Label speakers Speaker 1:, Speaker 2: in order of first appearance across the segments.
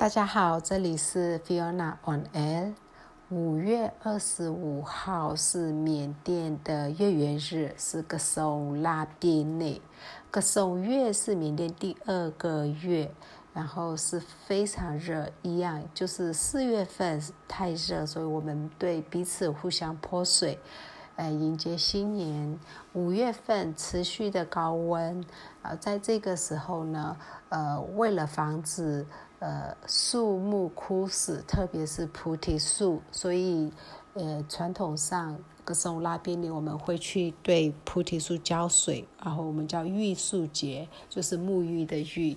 Speaker 1: 大家好，这里是 Fiona on L。五月二十五号是缅甸的月圆日，是格松拉边内。格松月是缅甸第二个月，然后是非常热，一样就是四月份太热，所以我们对彼此互相泼水。呃，迎接新年，五月份持续的高温，啊，在这个时候呢，呃，为了防止呃树木枯死，特别是菩提树，所以呃传统上格松拉边里我们会去对菩提树浇水，然后我们叫玉树节，就是沐浴的浴。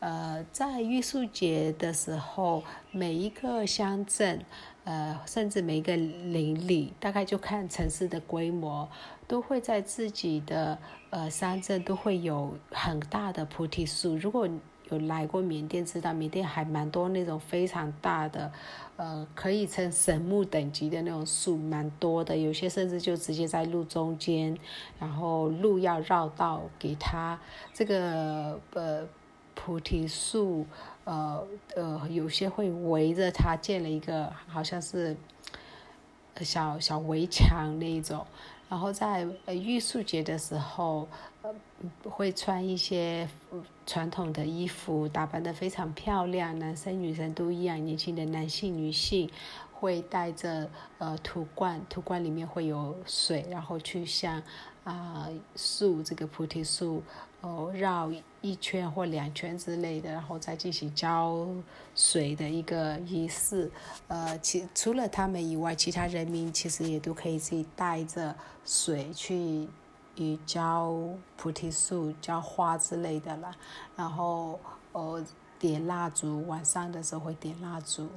Speaker 1: 呃，在玉树节的时候，每一个乡镇，呃，甚至每一个邻里，大概就看城市的规模，都会在自己的呃乡镇都会有很大的菩提树。如果有来过缅甸，知道缅甸还蛮多那种非常大的，呃，可以称神木等级的那种树，蛮多的。有些甚至就直接在路中间，然后路要绕道给他这个呃。菩提树，呃呃，有些会围着它建了一个，好像是小小围墙那一种。然后在呃玉树节的时候，呃会穿一些传统的衣服，打扮得非常漂亮，男生女生都一样，年轻的男性女性会带着呃土罐，土罐里面会有水，然后去向啊树这个菩提树。哦，绕一圈或两圈之类的，然后再进行浇水的一个仪式。呃，其除了他们以外，其他人民其实也都可以自己带着水去，去浇菩提树、浇花之类的啦。然后，呃，点蜡烛，晚上的时候会点蜡烛。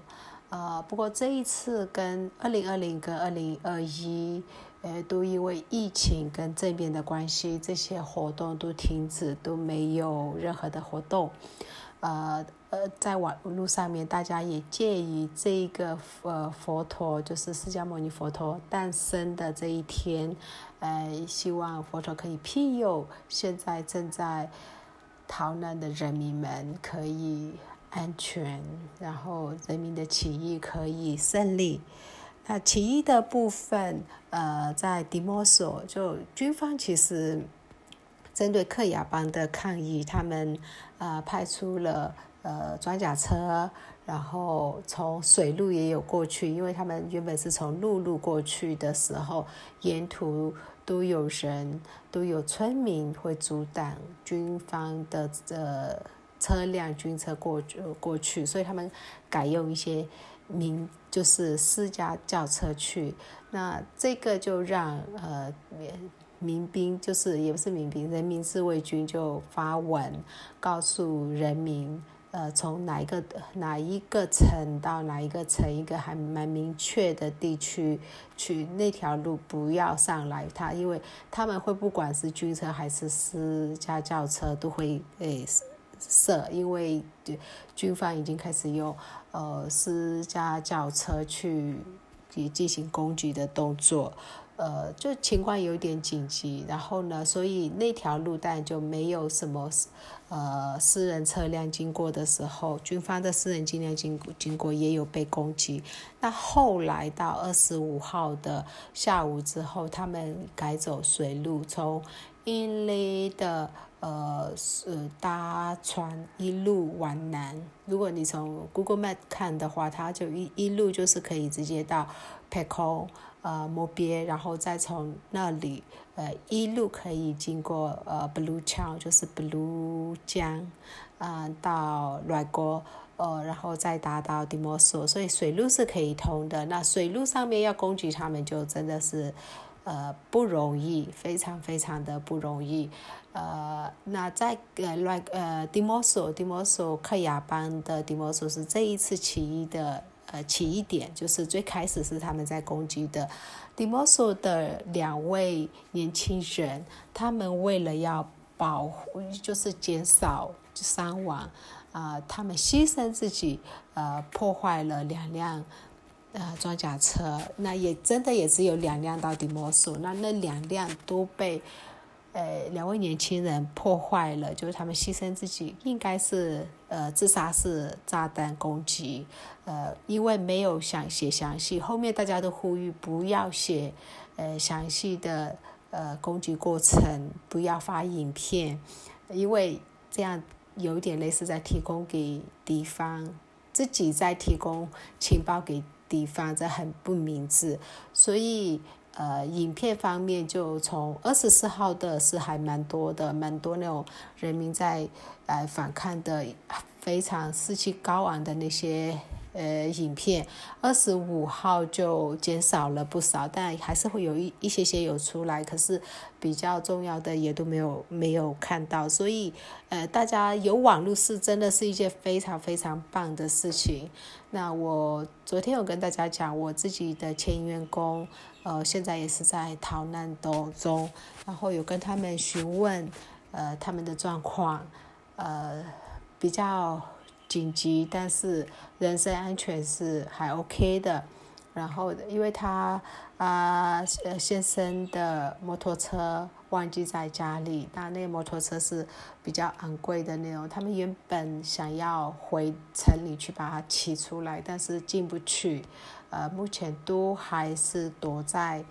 Speaker 1: 呃，不过这一次跟二零二零跟二零二一。呃，都因为疫情跟这边的关系，这些活动都停止，都没有任何的活动。呃呃，在网络上面，大家也介于这个呃佛陀，就是释迦牟尼佛陀诞生的这一天，呃，希望佛陀可以庇佑现在正在逃难的人民们，可以安全，然后人民的起义可以胜利。那起义的部分，呃，在迪莫索，就军方其实针对克雅邦的抗议，他们呃派出了呃装甲车，然后从水路也有过去，因为他们原本是从陆路过去的时候，沿途都有人，都有村民会阻挡军方的呃车辆军车过过去，所以他们改用一些。民就是私家轿车去，那这个就让呃民兵就是也不是民兵，人民自卫军就发文告诉人民，呃，从哪一个哪一个城到哪一个城，一个还蛮明确的地区去那条路不要上来，他因为他们会不管是军车还是私家轿车都会诶。设，因为军方已经开始用呃私家轿车去进行攻击的动作，呃，就情况有点紧急。然后呢，所以那条路段就没有什么呃私人车辆经过的时候，军方的私人车辆经经过也有被攻击。那后来到二十五号的下午之后，他们改走水路，从因雷的。呃，是搭船一路往南。如果你从 Google Map 看的话，它就一一路就是可以直接到 p e k o 呃，摩别，然后再从那里呃一路可以经过呃 Blue 桥，就是 Blue 江，啊，到软国，呃，然后再达到迪莫索，所以水路是可以通的。那水路上面要攻击他们，就真的是。呃，不容易，非常非常的不容易。呃，那在呃乱呃，迪莫索，迪莫索克亚邦的迪莫索是这一次起义的呃起义点，就是最开始是他们在攻击的。迪莫索的两位年轻人，他们为了要保护，就是减少伤亡，啊，他们牺牲自己，呃，破坏了两辆。呃，装甲车，那也真的也只有两辆到底摩索，那那两辆都被，呃，两位年轻人破坏了，就是他们牺牲自己，应该是呃。自杀式炸弹攻击。呃，因为没有想写详细，后面大家都呼吁不要写呃详细的呃攻击过程，不要发影片，因为这样有点类似在提供给敌方，自己在提供情报给地方，这很不明智，所以。呃，影片方面就从二十四号的是还蛮多的，蛮多那种人民在来反抗的，非常士气高昂的那些。呃，影片二十五号就减少了不少，但还是会有一一些些有出来，可是比较重要的也都没有没有看到，所以呃，大家有网络是真的是一件非常非常棒的事情。那我昨天有跟大家讲，我自己的前员工，呃，现在也是在逃难当中，然后有跟他们询问呃他们的状况，呃，比较。紧急，但是人身安全是还 OK 的。然后，因为他啊，呃，先生的摩托车忘记在家里，那那个摩托车是比较昂贵的那种。他们原本想要回城里去把它骑出来，但是进不去。呃，目前都还是躲在。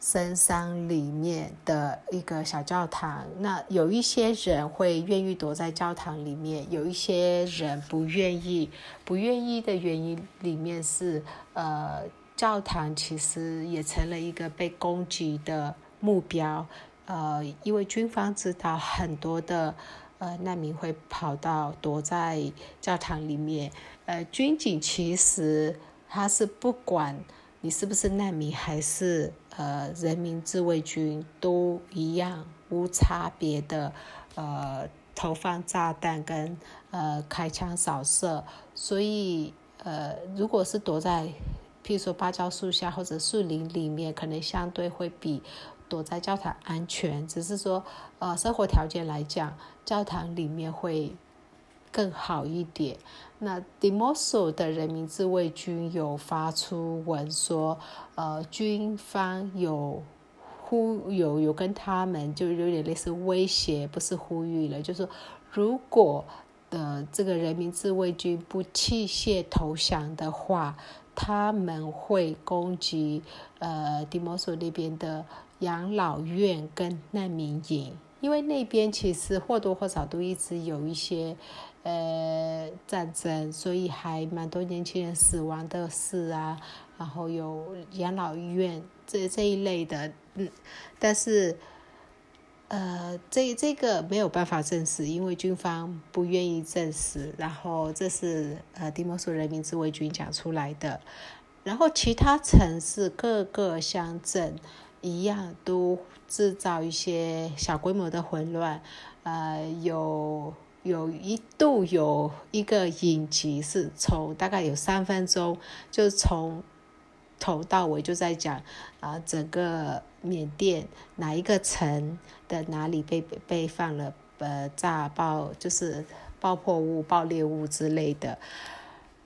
Speaker 1: 深山里面的一个小教堂，那有一些人会愿意躲在教堂里面，有一些人不愿意。不愿意的原因里面是，呃，教堂其实也成了一个被攻击的目标。呃，因为军方知道很多的呃难民会跑到躲在教堂里面。呃，军警其实他是不管。你是不是难民，还是呃人民自卫军，都一样无差别的呃投放炸弹跟呃开枪扫射。所以呃，如果是躲在譬如说芭蕉树下或者树林里面，可能相对会比躲在教堂安全。只是说呃生活条件来讲，教堂里面会。更好一点。那 Demoso 的人民自卫军有发出文说，呃，军方有呼有有跟他们就有点类似威胁，不是呼吁了，就是，如果的这个人民自卫军不弃械投降的话，他们会攻击呃 Demoso 那边的养老院跟难民营，因为那边其实或多或少都一直有一些。呃，战争，所以还蛮多年轻人死亡的事啊，然后有养老医院这这一类的，嗯，但是，呃，这这个没有办法证实，因为军方不愿意证实，然后这是呃，蒂莫苏人民自卫军讲出来的，然后其他城市各个乡镇一样都制造一些小规模的混乱，呃，有。有一度有一个影集是从大概有三分钟，就从头到尾就在讲啊，整个缅甸哪一个城的哪里被被放了呃炸爆，就是爆破物、爆裂物之类的。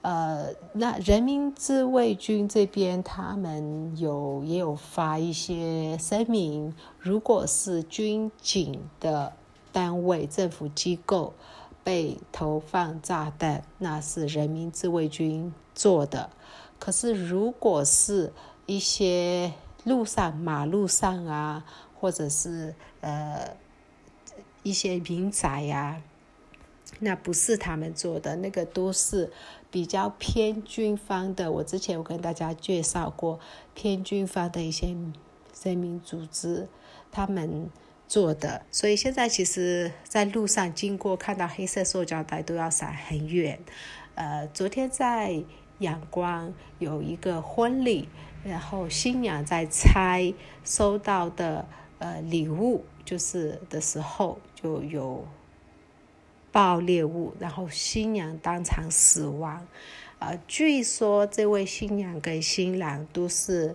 Speaker 1: 呃，那人民自卫军这边他们有也有发一些声明，如果是军警的。单位、政府机构被投放炸弹，那是人民自卫军做的。可是，如果是一些路上、马路上啊，或者是呃一些民宅呀，那不是他们做的，那个都是比较偏军方的。我之前有跟大家介绍过，偏军方的一些人民组织，他们。做的，所以现在其实，在路上经过看到黑色塑胶袋都要闪很远。呃，昨天在阳光有一个婚礼，然后新娘在拆收到的呃礼物，就是的时候就有爆裂物，然后新娘当场死亡。呃，据说这位新娘跟新郎都是。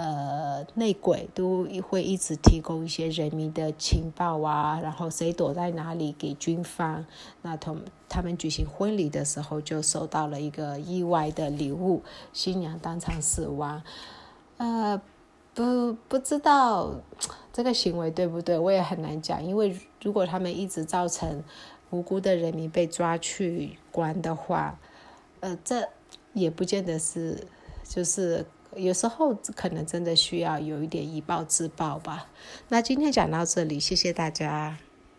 Speaker 1: 呃，内鬼都会一直提供一些人民的情报啊，然后谁躲在哪里给军方。那同他们举行婚礼的时候，就收到了一个意外的礼物，新娘当场死亡。呃，不不知道这个行为对不对，我也很难讲，因为如果他们一直造成无辜的人民被抓去关的话，呃，这也不见得是，就是有时候可能真的需要有一点以暴制暴吧。那今天讲到这里，谢谢大家。